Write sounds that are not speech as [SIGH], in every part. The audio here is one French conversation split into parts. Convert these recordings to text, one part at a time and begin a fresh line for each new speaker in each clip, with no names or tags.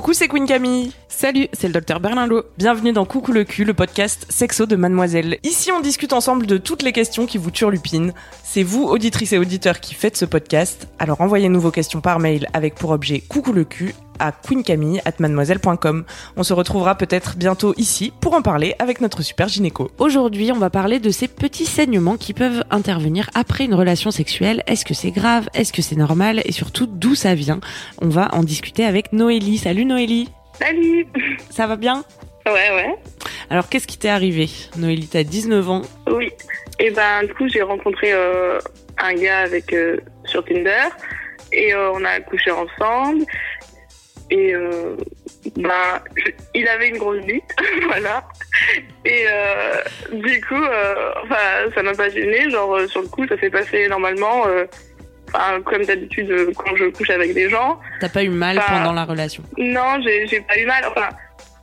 Coucou, c'est Queen Camille.
Salut, c'est le docteur Berlinlot.
Bienvenue dans Coucou le cul, le podcast sexo de Mademoiselle. Ici, on discute ensemble de toutes les questions qui vous turlupinent. C'est vous, auditrices et auditeurs, qui faites ce podcast. Alors envoyez-nous vos questions par mail avec pour objet Coucou le cul à queencamille@mademoiselle.com. On se retrouvera peut-être bientôt ici pour en parler avec notre super gynéco.
Aujourd'hui, on va parler de ces petits saignements qui peuvent intervenir après une relation sexuelle. Est-ce que c'est grave? Est-ce que c'est normal? Et surtout, d'où ça vient? On va en discuter avec Noélie. Salut Noélie
Salut
Ça va bien?
Ouais, ouais.
Alors, qu'est-ce qui t'est arrivé Noélie, t'as 19 ans.
Oui. Et ben, du coup, j'ai rencontré euh, un gars avec euh, sur Tinder et euh, on a couché ensemble. Et ben, je- il avait une grosse bite, [LAUGHS] voilà. Et du coup, enfin, ça m'a pas gêné. Genre, sur le coup, ça s'est passé normalement. Enfin, comme d'habitude, euh, quand je couche avec des gens.
T'as pas eu mal pendant la relation
Non, j'ai pas eu mal. Enfin,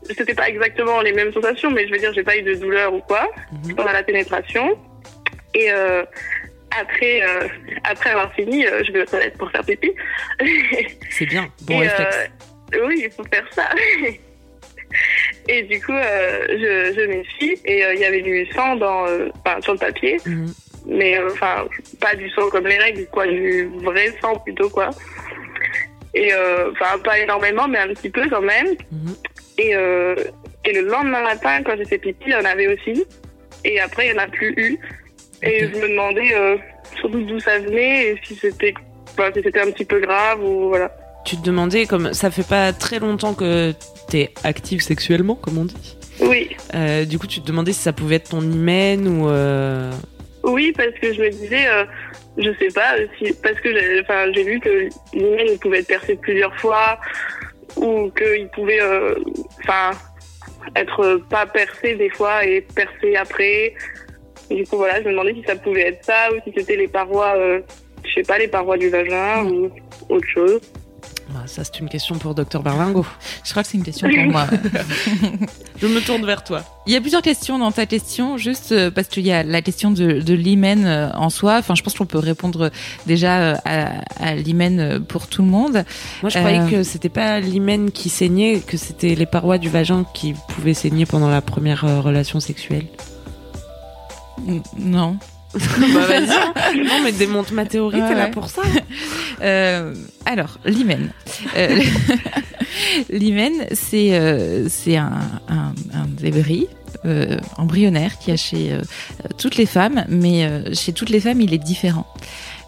c'était pas exactement les mêmes sensations, mais je veux dire, j'ai pas eu de douleur ou quoi
Mhm.
pendant la pénétration. Et euh, après, euh, après avoir fini, euh, je vais aux toilettes pour faire pipi. [LAUGHS]
C'est bien. Bon
Et,
réflexe.
oui, il faut faire ça. [LAUGHS] et du coup, je, je m'essuie et il y avait du sang dans, sur le papier,
Mhm.
Mais euh, enfin pas du sang comme les règles, quoi, du vrai sang plutôt quoi. Et euh, enfin pas énormément, mais un petit peu quand même.
Mhm.
Et euh, et le lendemain matin, quand j'ai fait pipi, il y en avait aussi. Et après, il n'y en a plus eu. Et je me demandais euh, surtout d'où ça venait et si c'était si c'était un petit peu grave ou voilà.
Tu te demandais, comme ça fait pas très longtemps que t'es active sexuellement, comme on dit.
Oui,
Euh, du coup, tu te demandais si ça pouvait être ton hymen ou. euh,
oui, parce que je me disais, euh, je sais pas, si, parce que j'ai vu que l'hymen il pouvait être percé plusieurs fois ou qu'il pouvait euh, enfin être pas percé des fois et percé après. Du coup, voilà, je me demandais si ça pouvait être ça ou si c'était les parois, euh, je sais pas, les parois du vagin ou autre chose.
Ah, ça, c'est une question pour Docteur Berlingo.
Je crois que c'est une question pour moi. [LAUGHS]
Je me tourne vers toi.
Il y a plusieurs questions dans ta question, juste euh, parce qu'il y a la question de, de l'hymen euh, en soi. Enfin, je pense qu'on peut répondre déjà euh, à, à l'hymen pour tout le monde.
Moi, je
Euh,
croyais que c'était pas l'hymen qui saignait, que c'était les parois du vagin qui pouvaient saigner pendant la première relation sexuelle.
Non.
bah vas-y. [LAUGHS] non, mais démonte ma théorie,
Ouais,
t'es là pour ça. [LAUGHS]
Euh, alors, l'hymen. Euh, [LAUGHS] l'hymen, c'est euh, un, un, un débris euh, embryonnaire qui a chez euh, toutes les femmes, mais chez toutes les femmes, il est différent.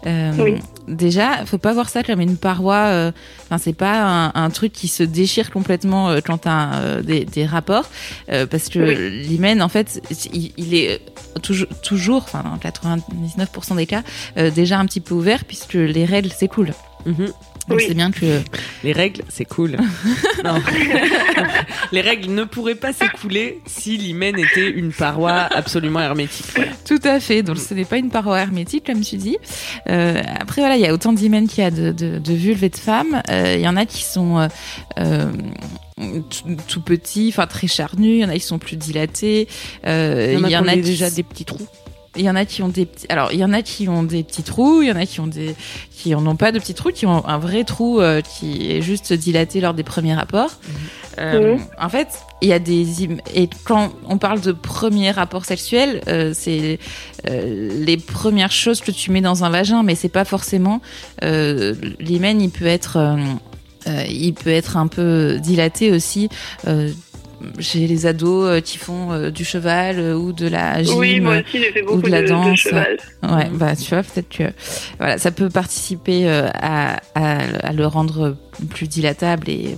Euh,
Oui.
Déjà, faut pas voir ça comme une paroi. euh, Enfin, c'est pas un, un truc qui se déchire complètement euh, quand t'as euh, des, des rapports, euh, parce que
Oui.
l'hymen, en fait, il, il est toujours, toujours, enfin, dans 99% des cas, euh, déjà un petit peu ouvert puisque les règles s'écoulent.
Mhm.
Donc
Oui.
c'est bien que
Les règles, c'est cool. [LAUGHS] non. [LAUGHS] Les règles ne pourraient pas s'écouler si l'hymen était une paroi absolument hermétique. Voilà.
tout à fait. Donc ce n'est pas une paroi hermétique comme tu dis. Euh, après voilà, il y a autant d'hymens qu'il y a de, de, de vulves et de femmes. Euh, Il y en a qui sont euh, tout, tout petits, enfin très charnus. Il y en a qui sont plus dilatés. Euh,
Il y en a, qui ont
qui-
déjà des petits trous.
Il y en a qui ont des petits. Alors, il y en a qui ont des petits trous. Il y en a qui ont des qui en ont pas de petits trous, qui ont un vrai trou euh, qui est juste dilaté lors des premiers rapports. Euh,
Mhm.
En fait, il y a des et quand on parle de premiers rapports sexuels, euh, c'est euh, les premières choses que tu mets dans un vagin, mais c'est pas forcément euh, l'hymen. Il peut être euh, euh, il peut être un peu dilaté aussi. Chez les ados euh, qui font euh, du cheval euh, ou de la gym
Oui, moi aussi, fait beaucoup
de la
de, de
danse.
cheval.
Ouais, bah tu vois, peut-être que voilà, ça peut participer à, à, à le rendre plus dilatable et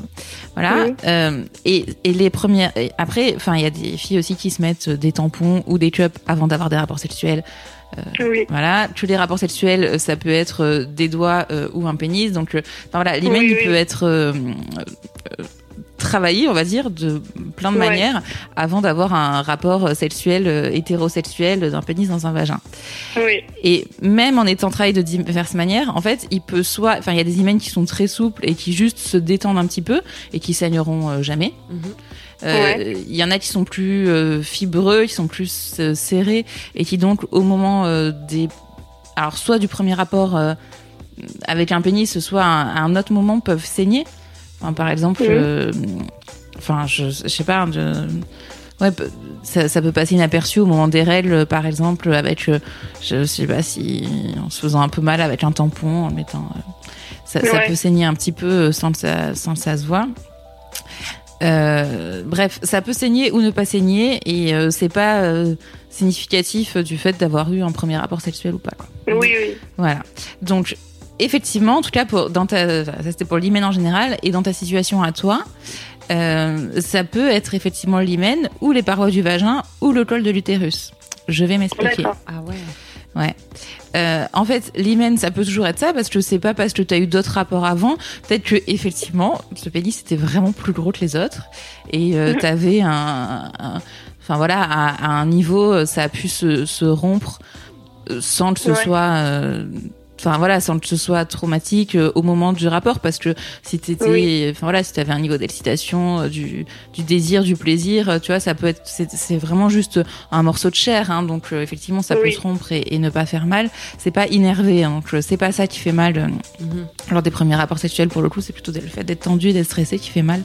voilà.
Oui.
Euh, et, et les premières, et après, enfin, il y a des filles aussi qui se mettent des tampons ou des cups avant d'avoir des rapports sexuels.
Oui.
Voilà, tous les rapports sexuels, ça peut être des doigts euh, ou un pénis. Donc, enfin voilà, l'hymen
Oui,
il peut être travaillé, on va dire, de plein de
Ouais.
manières avant d'avoir un rapport sexuel euh, hétérosexuel d'un pénis dans un vagin.
Oui.
Et même en étant travaillé de diverses manières, en fait, il peut soit, enfin, il y a des hymens qui sont très souples et qui juste se détendent un petit peu et qui saigneront euh, jamais.
Mhm.
Euh, Il y en a qui sont plus euh, fibreux, qui sont plus euh, serrés et qui donc au moment des, alors soit du premier rapport avec un pénis, soit à un, à un autre moment peuvent saigner. Enfin, par exemple, euh, enfin, je, je sais pas. je- Ouais, ça, ça peut passer inaperçu au moment des règles, par exemple, avec, euh, je sais pas si, en se faisant un peu mal avec un tampon, en mettant, euh, ça, peut saigner un petit peu sans que ça, sans que ça se voit. Euh, bref, ça peut saigner ou ne pas saigner, et euh, c'est pas euh, significatif du fait d'avoir eu un premier rapport sexuel ou pas. Quoi.
Oui, oui.
Voilà. Donc, effectivement, en tout cas, pour, dans ta, ça c'était pour l'hymen en général, et dans ta situation à toi, euh, ça peut être effectivement l'hymen ou les parois du vagin ou le col de l'utérus. Je vais m'expliquer.
Ah ouais.
Ouais. Euh, en fait, l'hymen, ça peut toujours être ça parce que c'est pas parce que tu as eu d'autres rapports avant. Peut-être que effectivement, ce pénis était vraiment plus gros que les autres et euh, t'avais un, un- enfin voilà, à, à un niveau, ça a pu se, se rompre euh, sans que ce
Ouais.
soit, euh, enfin voilà, sans que ce soit traumatique euh, au moment du rapport parce que si t'étais,
Oui.
enfin voilà, si t'avais un niveau d'excitation, euh, du, du désir, du plaisir, euh, tu vois, ça peut être, c'est vraiment juste un morceau de chair, hein, donc effectivement ça peut se rompre et, et ne pas faire mal. C'est pas innervé, hein, donc c'est pas ça qui fait mal
Mhm.
lors des premiers rapports sexuels pour le coup, c'est plutôt le fait d'être tendu et d'être stressé qui fait mal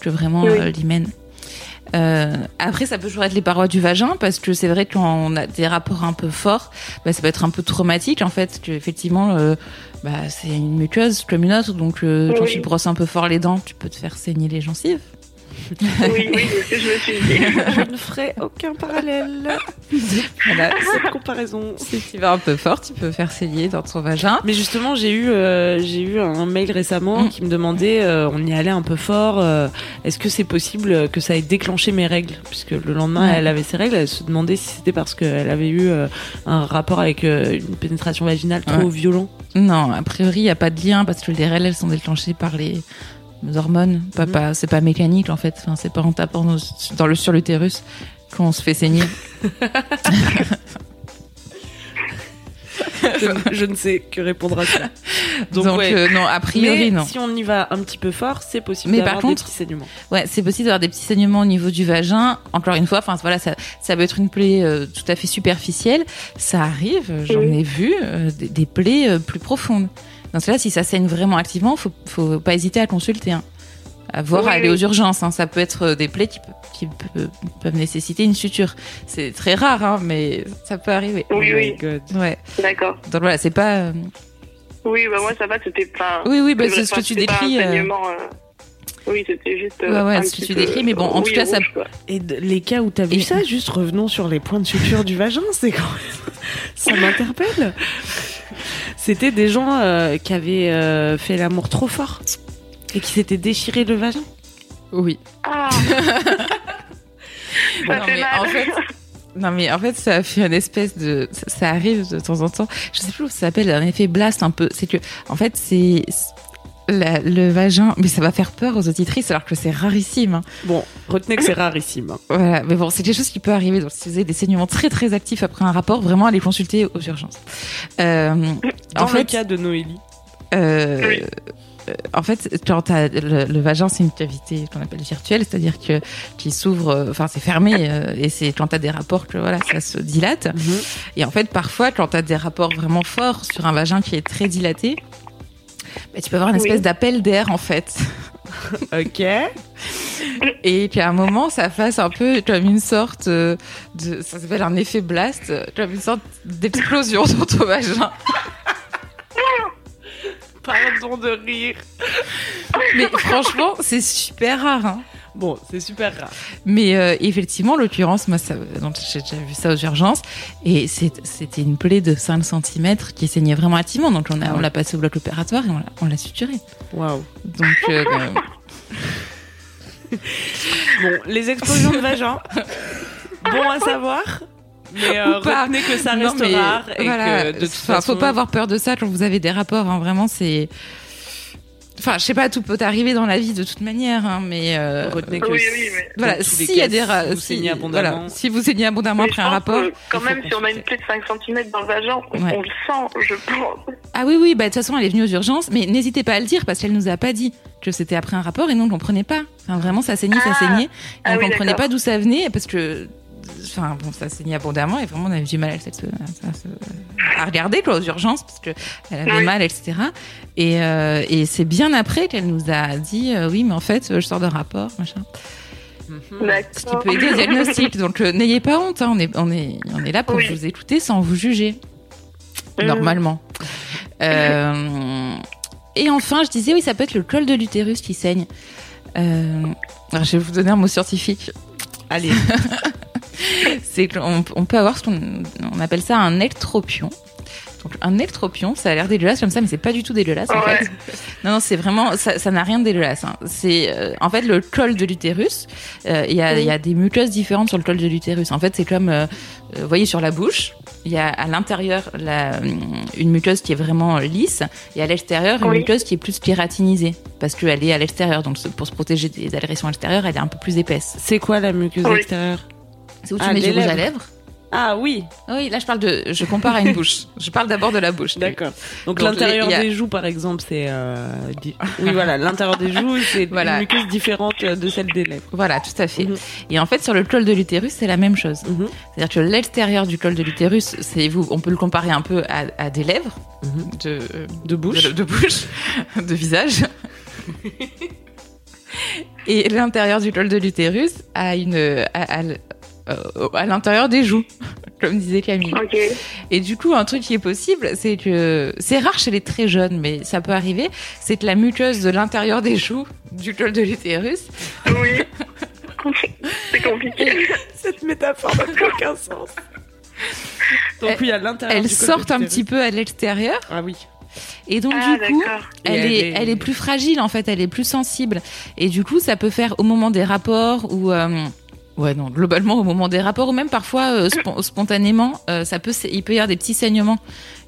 que vraiment
Oui.
l'hymen. Euh, après, ça peut toujours être les parois du vagin parce que c'est vrai que quand on a des rapports un peu forts, bah, ça peut être un peu traumatique en fait. Que effectivement, euh, bah, c'est une muqueuse comme une autre, donc euh, quand tu brosses un peu fort les dents, tu peux te faire saigner les gencives.
Oui, oui, c'est ce que je me suis dit. [LAUGHS]
Je ne ferai aucun parallèle.
Voilà.
Cette [LAUGHS] comparaison.
si tu vas un peu fort, tu peux faire saigner dans ton vagin.
Mais justement, j'ai eu, euh, j'ai eu un mail récemment
Mm.
qui me demandait, euh, on y allait un peu fort, euh, est-ce que c'est possible que ça ait déclenché mes règles? Puisque le lendemain, elle avait ses règles, elle se demandait si c'était parce qu'elle avait eu euh, un rapport avec euh, une pénétration vaginale trop
Ouais.
violent.
Non, a priori, il n'y a pas de lien parce que les règles, elles sont déclenchées par les hormones. Pas,
Mhm.
pas, c'est pas mécanique en fait. Enfin, c'est pas en tapant dans, dans le, sur l'utérus qu'on se fait saigner. [LAUGHS] [LAUGHS]
je, je ne sais que répondre à ça. Donc,
Donc,
ouais.
euh, non, a priori,
Mais
non.
si on y va un petit peu fort, c'est possible
Mais
d'avoir
par
des
contre-
petits saignements.
Ouais, c'est possible d'avoir des petits saignements au niveau du vagin. Encore une fois, enfin voilà, ça, ça peut être une plaie euh, tout à fait superficielle. Ça arrive, j'en
Oui.
ai vu euh, des, des plaies plus profondes. Dans ce cas-là, si ça saigne vraiment activement, faut, faut pas hésiter à consulter. Hein. À voir,
Oui,
à aller
oui.
aux urgences. Hein. Ça peut être euh, des plaies qui, pe- qui pe- peuvent nécessiter une suture. C'est très rare, hein, mais ça peut arriver.
Oui,
Oh
oui.
my God.
Ouais.
D'accord.
Donc voilà, c'est pas. euh,
Oui, bah moi ça va, c'était pas.
Oui, oui, bah, c'est ce que tu décris.
un
euh,
Oui, c'était juste.
Ouais, ouais,
un
ce que tu décris, mais bon, en tout cas, ça-
quoi.
Et les cas où t'as vu
Et-
ça, juste revenons sur les points de suture du vagin, c'est quand même... [LAUGHS] Ça m'interpelle. C'était des gens euh, qui avaient euh, fait l'amour trop fort et qui s'étaient déchiré le vagin.
Oui.
Ah, [LAUGHS]
Non,
ça fait
mais
mal.
en fait, non mais en fait ça fait une espèce de ça, ça arrive de temps en temps. Je sais plus où ça s'appelle un effet blast un peu. C'est que en fait c'est la- le vagin, mais ça va faire peur aux auditrices alors que c'est rarissime. hein.
Bon, retenez que c'est rarissime.
Voilà, mais bon c'est quelque chose qui peut arriver. Donc si vous avez des saignements très très actifs après un rapport, vraiment allez consulter aux urgences. Euh,
Dans
en
le
fait,
cas de Noélie.
euh,
Oui.
euh, en fait, quand t'as le, le vagin, c'est une cavité qu'on appelle virtuelle, c'est-à-dire que qui s'ouvre, euh, enfin c'est fermé, euh, et c'est quand t'as des rapports que voilà, ça se dilate. Et en fait, parfois, quand t'as des rapports vraiment forts sur un vagin qui est très dilaté, bah, tu peux avoir une
Oui.
espèce d'appel d'air en fait, [LAUGHS]
Ok.
et qu'à un moment, ça fasse un peu comme une sorte euh, de, ça s'appelle un effet blast, comme une sorte d'explosion dans ton vagin.
Pardon de rire.
Mais franchement, c'est super rare. Hein.
Bon, c'est super rare.
Mais euh, effectivement, l'occurrence, moi, j'ai déjà vu ça aux urgences, et c'était une plaie de 5 cm qui saignait vraiment activement. Donc on a- on l'a passé au bloc opératoire et on l'a- on l'a suturé.
Waouh.
Donc euh,
Bon, [LAUGHS] les explosions de vagin, bon à savoir. Mais euh, retenez que ça
Non,
reste
mais
rare et
voilà,
que de toute façon,
faut pas avoir peur de ça quand vous avez des rapports. hein, vraiment, c'est. Enfin, je sais pas, tout peut arriver dans la vie de toute manière, hein, mais euh,
retenez que
Oui, oui, mais-
voilà, s'il y a des
si vous saignez abondamment.
voilà, si vous saignez abondamment
Mais
après un rapport,
que quand même, si on a une plaie de 5 cm dans le vagin, on,
Ouais.
on le sent, je pense.
Ah oui, oui, bah, de toute façon, elle est venue aux urgences, mais n'hésitez pas à le dire parce qu'elle nous a pas dit que c'était après un rapport et nous, on comprenait pas. Enfin, vraiment, ça saignait, ça
Ah.
saignait. Et
Ah
on
oui,
comprenait pas d'où ça venait parce que, enfin, bon, ça saignait abondamment et vraiment, on avait du mal à, se- à à regarder, quoi, aux urgences parce que elle avait
Oui.
mal, etc. Et, euh, et c'est bien après qu'elle nous a dit, euh, oui, mais en fait, je sors d'un rapport, machin.
Mhm.
Ce qui peut aider au diagnostic. Donc, euh, n'ayez pas honte, hein, on, est, on, est, on est là pour
Oui.
vous écouter sans vous juger.
Mhm.
Normalement. Et enfin, je disais, oui, ça peut être le col de l'utérus qui saigne. Alors, je vais vous donner un mot scientifique.
Allez, [LAUGHS] [LAUGHS]
C'est qu'on on peut avoir ce qu'on on appelle ça un ectropion. Donc un ectropion, ça a l'air dégueulasse comme ça, mais c'est pas du tout dégueulasse en
Ouais.
fait. Non, non, c'est vraiment, ça ça n'a rien de dégueulasse. hein. C'est euh, en fait le col de l'utérus. euh, Il y, a, il y a des muqueuses différentes sur le col de l'utérus. En fait, c'est comme, euh, vous voyez sur la bouche, il y a à l'intérieur une muqueuse qui est vraiment lisse et à l'extérieur une
Oui.
muqueuse qui est plus kératinisée parce qu'elle est à l'extérieur. Donc pour se protéger des agressions extérieures, elle est un peu plus épaisse.
c'est quoi la muqueuse
Oui.
extérieure?
C'est où tu
Ah,
mets
les
du rouge à
lèvres. Ah oui,
Oui, là je parle de, je compare à une bouche. Je parle d'abord de la bouche.
d'accord. Donc,
Donc,
l'intérieur
a-
des joues, par exemple, c'est euh, di- [LAUGHS] oui voilà, l'intérieur des joues, c'est
Voilà.
une muqueuse différente de celle des lèvres.
Voilà, tout à fait.
Mhm.
Et en fait, sur le col de l'utérus, c'est la même chose.
Mhm.
C'est-à-dire que l'extérieur du col de l'utérus, c'est vous, on peut le comparer un peu à, à des lèvres,
Mhm.
de,
De bouche.
de, de bouche, de visage. [LAUGHS] Et l'intérieur du col de l'utérus a une, l- euh, à l'intérieur des joues, [LAUGHS] comme disait Camille. Et du coup, un truc qui est possible, c'est que c'est rare chez les très jeunes, mais ça peut arriver, c'est que la muqueuse de l'intérieur des joues du col de l'utérus
Oui. [LAUGHS] C'est compliqué.
Cette métaphore n'a plus aucun sens. Donc oui, à l'intérieur
elles sortent un petit peu à l'extérieur
Ah oui.
et donc
Ah,
du coup elle
Et elle
est,
est-
elle est plus fragile en fait elle est plus sensible et du coup ça peut faire au moment des rapports ou euh, ouais non globalement au moment des rapports ou même parfois euh, spon- [COUGHS] spontanément euh, ça peut il peut y avoir des petits saignements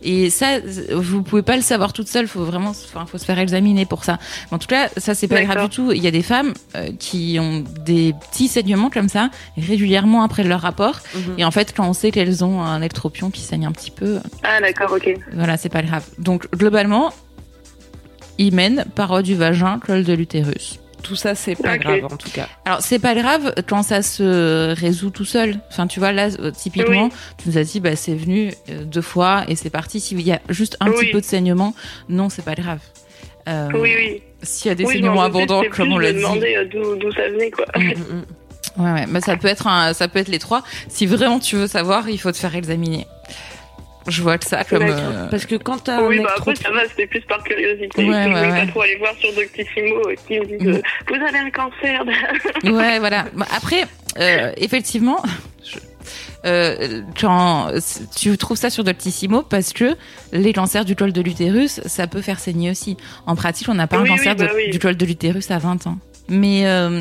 et ça vous pouvez pas le savoir toute seule faut vraiment enfin faut se faire examiner pour ça en tout cas ça c'est pas grave du tout il y a des femmes euh, qui ont des petits saignements comme ça régulièrement après leur rapport
Mhm.
et en fait quand on sait qu'elles ont un ectropion qui saigne un petit peu
Ah, d'accord, ok.
voilà, c'est pas grave. Donc, globalement, hymen, paroi du vagin, col de l'utérus.
Tout ça, c'est pas grave en tout cas.
Alors, c'est pas grave quand ça se résout tout seul. Enfin, tu vois, là, euh, typiquement,
Oui.
tu nous as dit, bah, c'est venu euh, deux fois et c'est parti. S'il y a juste un
Oui.
petit peu de saignement, non, c'est pas grave. Euh,
Oui, oui.
S'il y a des
oui,
saignements abondants, comme
plus
on l'a dit.
demander euh, d'où d'où ça venait, quoi.
Mm.
Mhm.
Ouais, ouais, bah, ça peut être un, ça peut être les trois. Si vraiment tu veux savoir, il faut te faire examiner. Je vois que ça comme. Euh,
Parce que quand t'as
Oui,
un
bah après,
ectro-
ça va, c'était plus par curiosité.
Ouais,
je
ouais,
voulais
ouais.
pas trop aller voir sur Doctissimo euh, qui me disent euh, Vous avez un cancer [LAUGHS]
Ouais, voilà. Bah, Après, euh, effectivement, je- euh, quand tu trouves ça sur Doctissimo parce que les cancers du col de l'utérus, ça peut faire saigner aussi. En pratique, on n'a pas
Oui,
un
oui,
cancer
bah
de-
oui.
du col de l'utérus à 20 ans. Mais euh,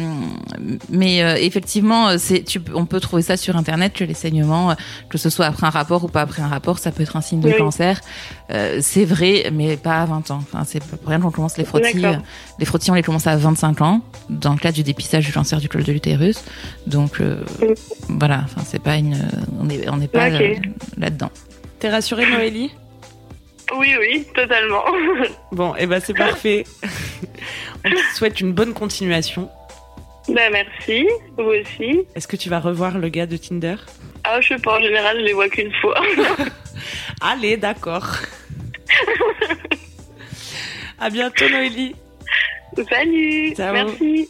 mais euh, effectivement, c'est tu, on peut trouver ça sur internet que les saignements, euh, que ce soit après un rapport ou pas après un rapport, ça peut être un signe de
Oui.
cancer. Euh, c'est vrai, mais pas à 20 ans. Enfin, c'est pas pour rien qu'on commence les frottis. Euh, les frottis, on les commence à 25 ans dans le cadre du dépistage du cancer du col de l'utérus. Donc euh,
Oui.
voilà, enfin c'est pas une, on est on n'est pas euh, là-dedans.
T'es rassurée, Noélie?
Oui, oui, totalement. [LAUGHS]
Bon, et ben c'est parfait. On te souhaite une bonne continuation.
bah, merci, vous aussi.
Est-ce que tu vas revoir le gars de Tinder?
Ah, je sais pas, en général, je les vois qu'une fois. [LAUGHS]
Allez, d'accord. [LAUGHS] à bientôt, Noélie.
Salut,
Ciao.
merci.